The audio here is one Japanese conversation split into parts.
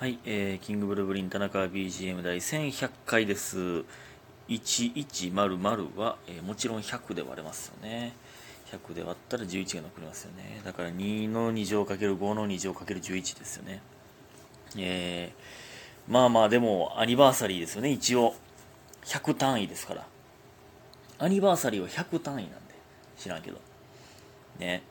はい、えー、キングブルブリン田中 BGM 第1100回です。1100は、えーもちろん100で割れますよね。100で割ったら11が残りますよね。だから2の2乗かける5の2乗かける11ですよね。えー、まあまあでもアニバーサリーですよね、一応。100単位ですから。アニバーサリーは100単位なんで。知らんけど。ね。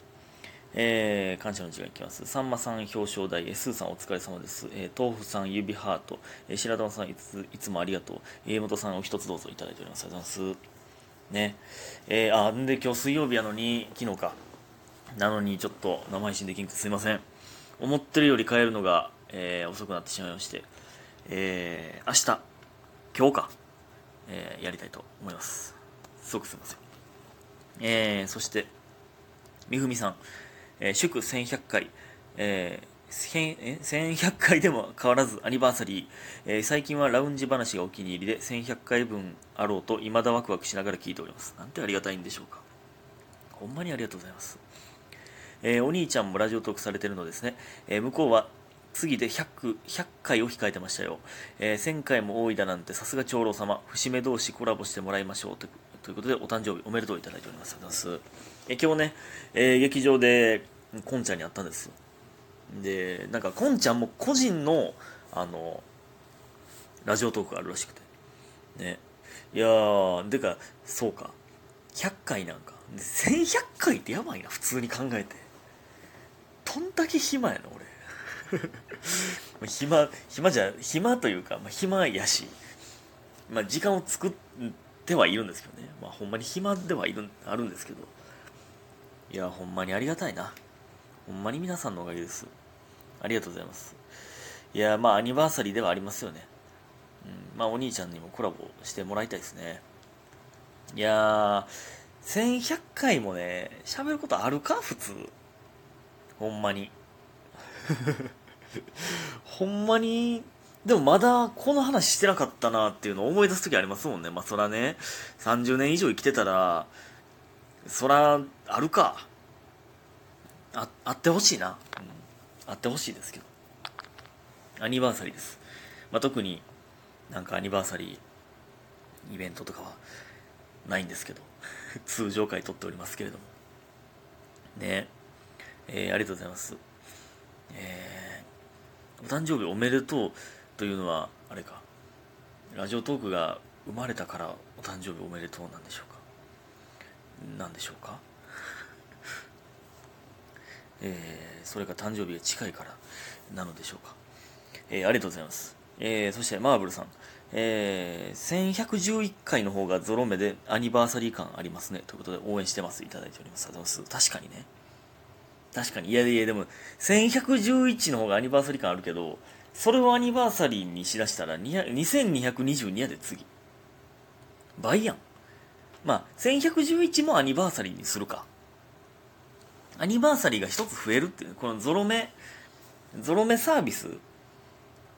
えー、感謝の字がいきます。さんまさん表彰台、えースーさんお疲れ様です。えー、豆腐さん指ハート、えー白玉さんいついつもありがとう。家元さんお一つどうぞいただいております。ありがとうございます。ね。えー、あ、んで今日水曜日やのに、昨日か。なのにちょっと生配信できんくてすいません。思ってるより帰るのが、えー遅くなってしまいまして、えー、明日、今日か、えーやりたいと思います。すごくすいません。えー、そして、みふみさん、えー祝1100回、えー1100回でも変わらずアニバーサリー、えー最近はラウンジ話がお気に入りで1100回分あろうと未だワクワクしながら聞いております。なんてありがたいんでしょうか。ほんまにありがとうございます、えーお兄ちゃんもラジオトークされてるのですね、え向こうは次で 100, 100回を控えてましたよ、えー1000回も多いだなんてさすが長老様。節目同士コラボしてもらいましょうと。ということでお誕生日おめでとういただいております。ありがとうございます。え今日ね、えー劇場でこんちゃんに会ったんです。よでなんかこんちゃんも個人のあのラジオトークがあるらしくて。ね。いやーでかそうか。100回なんか。1100回ってやばいな普通に考えて。どんだけ暇やな俺。暇暇じゃ暇というか、まあ、暇やし、まあ、時間を作ってはいるんですけどね、まあ、ほんまに暇ではいるあるんですけど。いやほんまにありがたいな。ほんまに皆さんのおかげです。ありがとうございます。いやまあアニバーサリーではありますよね、うん、まあお兄ちゃんにもコラボしてもらいたいですね。いやー1100回もね喋ることあるか？普通。ほんまに。ほんまにでもまだこの話してなかったなっていうのを思い出す時ありますもんね。まあそらね。30年以上生きてたらそらあるか。ああってほしいな、うん、あってほしいですけど。アニバーサリーです、まあ、特になんかアニバーサリーイベントとかはないんですけど。通常回撮っておりますけれども。ね。えーありがとうございます。えーお誕生日おめでとう。というのはあれか。ラジオトークが生まれたからお誕生日おめでとうなんでしょうか。なんでしょうか。えーそれか誕生日が近いからなのでしょうか、えーありがとうございます、えーそしてマーブルさん、えー1111回の方がゾロ目でアニバーサリー感ありますね。ということで応援してます。いただいております。ありがとうございます。確かにね。確かに。いやいやでも1111の方がアニバーサリー感あるけどそれをアニバーサリーにしだしたら2222やで次。倍やん。まあ1111もアニバーサリーにするか。アニバーサリーが一つ増えるっていうこのゾロ目ゾロ目サービス。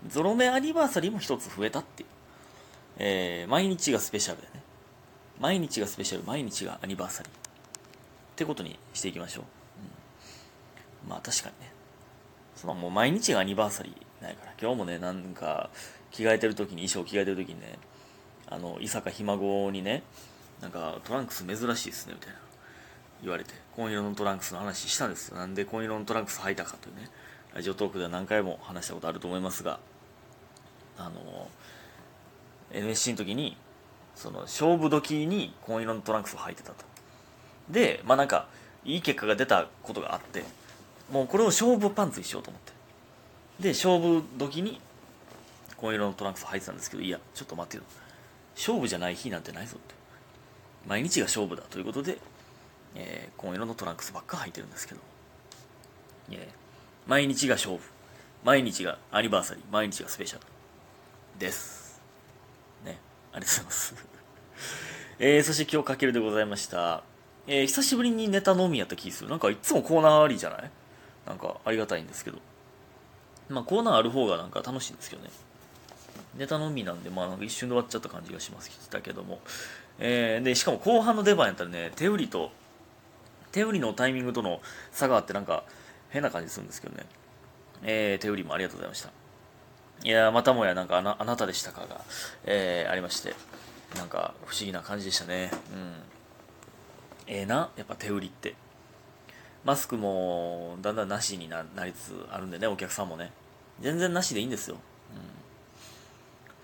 ゾロ目アニバーサリーも一つ増えたっていう、えー毎日がスペシャルでね。毎日がスペシャル毎日がアニバーサリー。ってことにしていきましょう、うん。まあ確かにね。そのもう毎日がアニバーサリー。ないから今日もねなんか着替えてる時に衣装着替えてる時にねあの伊坂ひ孫にねなんかトランクス珍しいですねみたいな言われて紺色のトランクスの話したんですよ。なんで紺色のトランクス履いたかというねラジオトークでは何回も話したことあると思いますがあの NSC の時にその勝負時に紺色のトランクスを履いてたと。でまあなんかいい結果が出たことがあってもうこれを勝負パンツにしようと思って。で勝負時に紺色のトランクス履いてたんですけどいやちょっと待ってよ。勝負じゃない日なんてないぞって。毎日が勝負だということで、えー、紺色のトランクスばっか履いてるんですけど、え毎日が勝負。毎日がアニバーサリー。毎日がスペシャルです。ねありがとうございます。えー、そして今日かけるでございました。えー、久しぶりにネタのみやった気する。なんかいつもコーナーありじゃない？なんかありがたいんですけど。まあコーナーある方がなんか楽しいんですけどね。ネタのみなんで、まあ、なんか一瞬で終わっちゃった感じがしますたけども、えーでしかも後半の出番やったらね手売りと手売りのタイミングとの差があってなんか変な感じするんですけどね、えー手売りもありがとうございました。いやまたもやなんかあなあなたでしたかが、えー、ありまして。なんか不思議な感じでしたね。うん。ええー、なやっぱ手売りって。マスクもだんだんなしになりつつあるんでねお客さんもね。全然なしでいいんですよ、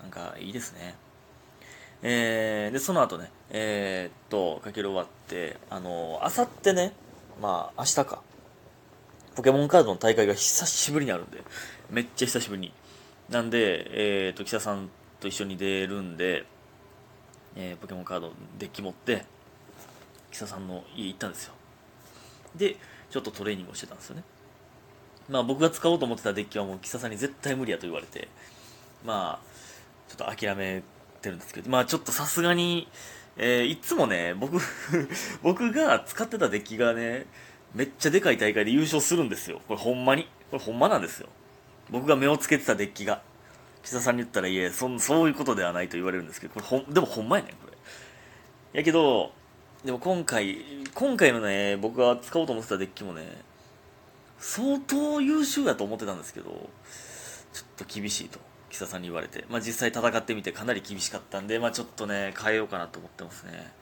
うん、なんかいいですね。えー、でその後ねえー、っとかける終わってあのあさってねまあ明日か。ポケモンカードの大会が久しぶりにあるんでめっちゃ久しぶりに。なんで、えー、っと記者さんと一緒に出るんで、えー、ポケモンカードデッキ持って記者さんの家行ったんですよ。でちょっとトレーニングをしてたんですよね。まあ僕が使おうと思ってたデッキはもうキサさんに絶対無理やと言われてまあちょっと諦めてるんですけどまあちょっとさすがにえー、いつもね僕 僕が使ってたデッキがねめっちゃでかい大会で優勝するんですよ。これほんまに。これほんまなんですよ。僕が目をつけてたデッキが。岸田さんに言ったらいえそそういうことではないと言われるんですけどこれほんでもほんまやねんこれ。やけどでも今回、今回のね、僕が使おうと思ってたデッキもね、相当優秀やと思ってたんですけど、ちょっと厳しいと、木佐さんに言われて、まあ実際戦ってみてかなり厳しかったんで、まあちょっとね、変えようかなと思ってますね。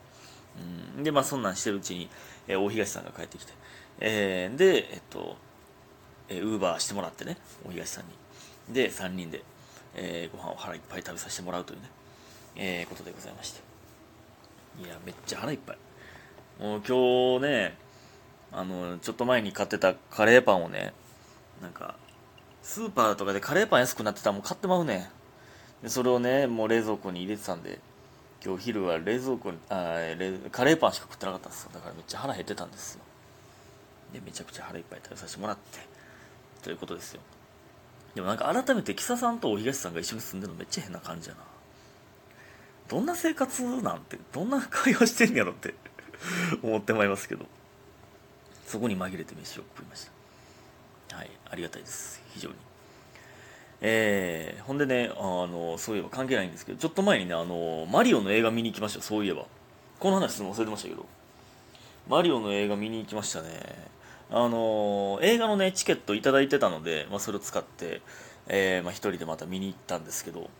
うん、で、まあそんなんしてるうちに、えー、大東さんが帰ってきて、えー、で、えっと、えー、ウーバーしてもらってね、大東さんに。で、3人で、えー、ご飯を腹いっぱい食べさせてもらうというね、えー、ことでございまして。いや、めっちゃ腹いっぱい。もう今日ね、あの、ちょっと前に買ってたカレーパンをね、なんか、スーパーとかでカレーパン安くなってたらもう買ってまうねでそれをね、もう冷蔵庫に入れてたんで、今日昼は冷蔵庫に、あカレーパンしか食ってなかったんですよ。だからめっちゃ腹減ってたんですよ。で、めちゃくちゃ腹いっぱい食べさせてもらって、ということですよ。でもなんか改めて、キサさんとお東さんが一緒に住んでるのめっちゃ変な感じやな。どんな生活なんて、どんな会話してんやろって 思ってまいりますけどそこに紛れて飯を食いました。はいありがたいです。非常に。えー、ほんでねあのそういえば関係ないんですけどちょっと前にねあのマリオの映画見に行きました。そういえば。この話するの忘れてましたけど。マリオの映画見に行きましたね。あの映画のねチケット頂いてたので、まあ、それを使って、えーまあ、一人でまた見に行ったんですけど。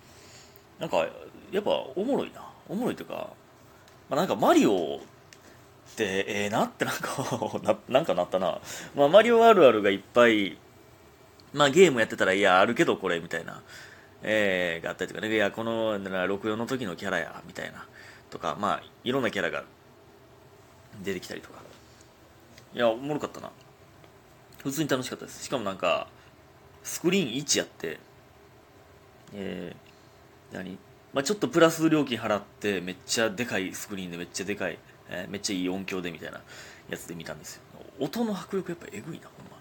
なんかやっぱおもろいな。おもろいというか、まあ、なんかマリオええー、なってなんか ななんかなったな、まあ、マリオあるあるがいっぱい、まあ、ゲームやってたらいやあるけどこれみたいな、えー、があったりとかね。いやこの64の時のキャラやみたいな。とかまあいろんなキャラが出てきたりとか。いやおもろかったな。普通に楽しかったです。しかもなんかスクリーン1やってえー、何？まあ、ちょっとプラス料金払ってめっちゃでかいスクリーンでめっちゃでかいえー、めっちゃいい音響でみたいなやつで見たんですよ音の迫力やっぱえぐいなほんま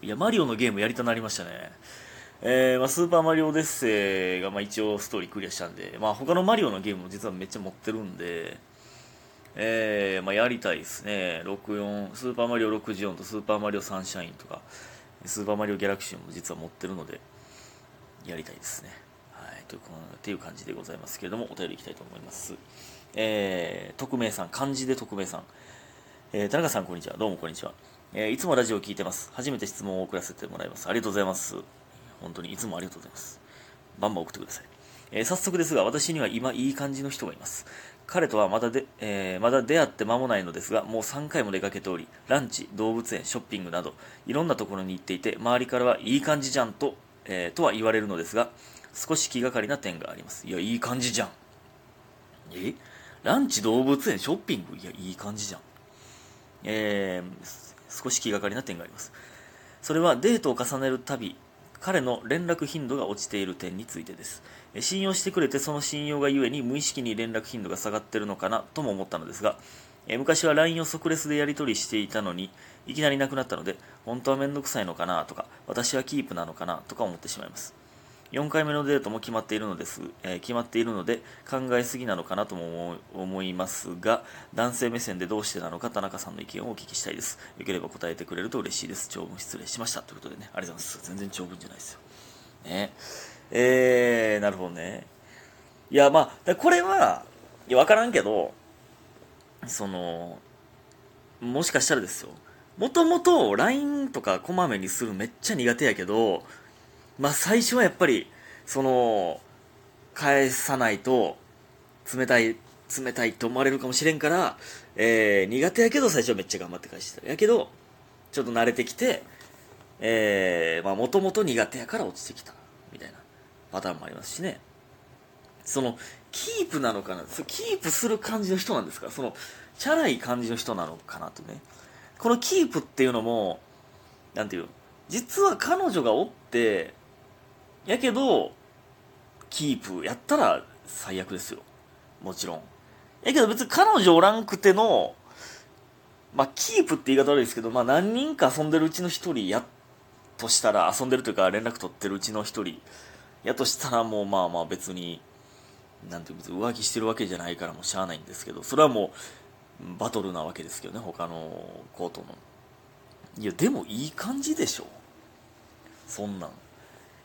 うんいやマリオのゲームやりたなりましたねえー、まあ、スーパーマリオデッセイが、まあ、一応ストーリークリアしたんで、まあ、他のマリオのゲームも実はめっちゃ持ってるんで、えー、まあ、やりたいですね。64、スーパーマリオ64とスーパーマリオサンシャインとか、スーパーマリオギャラクシーも実は持ってるので、やりたいですね。はい、というっていう感じでございますけれども、お便りいきたいと思います。えー、匿名さん、漢字で匿名さん。えー、田中さん、こんにちは。どうもこんにちは。えー、いつもラジオを聞いてます。初めて質問を送らせてもらいます。ありがとうございます。本当にいつもありがとうございます。バンバン送ってください。えー、早速ですが、私には今いい感じの人がいます。彼とはまだで、えー、まだ出会って間もないのですが、もう3回も出かけており、ランチ、動物園、ショッピングなど、いろんなところに行っていて、周りからはいい感じじゃんと、えー、とは言われるのですが、少し気がかりな点があります。いや、いい感じじゃん。え？ランチ動物園ショッピング？いやいい感じじゃん。えー、少し気がかりな点があります。それはデートを重ねるたび彼の連絡頻度が落ちている点についてです。信用してくれてその信用がゆえに無意識に連絡頻度が下がってるのかなとも思ったのですがえ昔は LINE を即レスでやり取りしていたのにいきなりなくなったので本当はめんどくさいのかなとか私はキープなのかなとか思ってしまいます。4回目のデートも決まっているのです、えー、決まっているので考えすぎなのかなとも思いますが男性目線でどうしてなのか田中さんの意見をお聞きしたいです。よければ答えてくれると嬉しいです。長文失礼しましたということでね。ありがとうございます。全然長文じゃないですよ。ね。えー、なるほどね。いやまあこれはいや分からんけどそのもしかしたらですよ。もともと LINE とかこまめにするめっちゃ苦手やけどまあ最初はやっぱりその返さないと冷たい冷たいと思われるかもしれんから、えー、苦手やけど最初はめっちゃ頑張って返してた。やけどちょっと慣れてきてえー、まあもともと苦手やから落ちてきたみたいなパターンもありますしね。そのキープなのかな？キープする感じの人なんですか？そのチャラい感じの人なのかなとね。このキープっていうのもなんていう実は彼女がおってやけどキープやったら最悪ですよ。もちろん。やけど別に彼女おらんくてのまあキープって言い方悪いですけど、まあ何人か遊んでるうちの一人やとしたら遊んでるというか連絡取ってるうちの一人やとしたらもうまあまあ別になんていう別に浮気してるわけじゃないからもうしゃあないんですけどそれはもうバトルなわけですけどね他のコートの。いやでもいい感じでしょ。そんなん。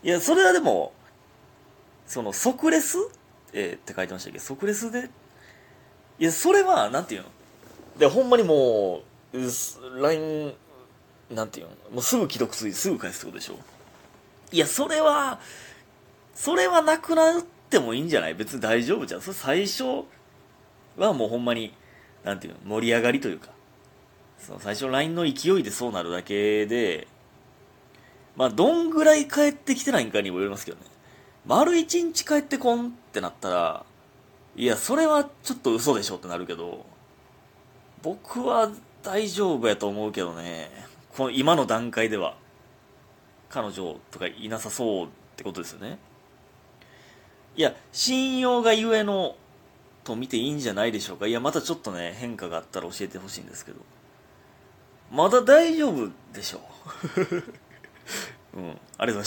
いやそれはでもその即レス、えーって書いてましたけ？ど即レスで？いやそれはなんていうの？でほんまにもうう LINE なんていうの？もうすぐ既読ついてすぐ返すってことでしょ？いやそれはそれはなくなってもいいんじゃない？別に大丈夫じゃん。それ最初はもうほんまになんていうの？盛り上がりというか。その最初 LINE の勢いでそうなるだけでまあどんぐらい帰ってきてないんかにもよりますけどね。丸一日帰ってこんってなったらいやそれはちょっと嘘でしょってなるけど僕は大丈夫やと思うけどね。この今の段階では彼女とかいなさそうってことですよね。いや信用がゆえのと見ていいんじゃないでしょうか。いやまたちょっとね変化があったら教えてほしいんですけど。まだ大丈夫でしょう。うん。ありがとうございます。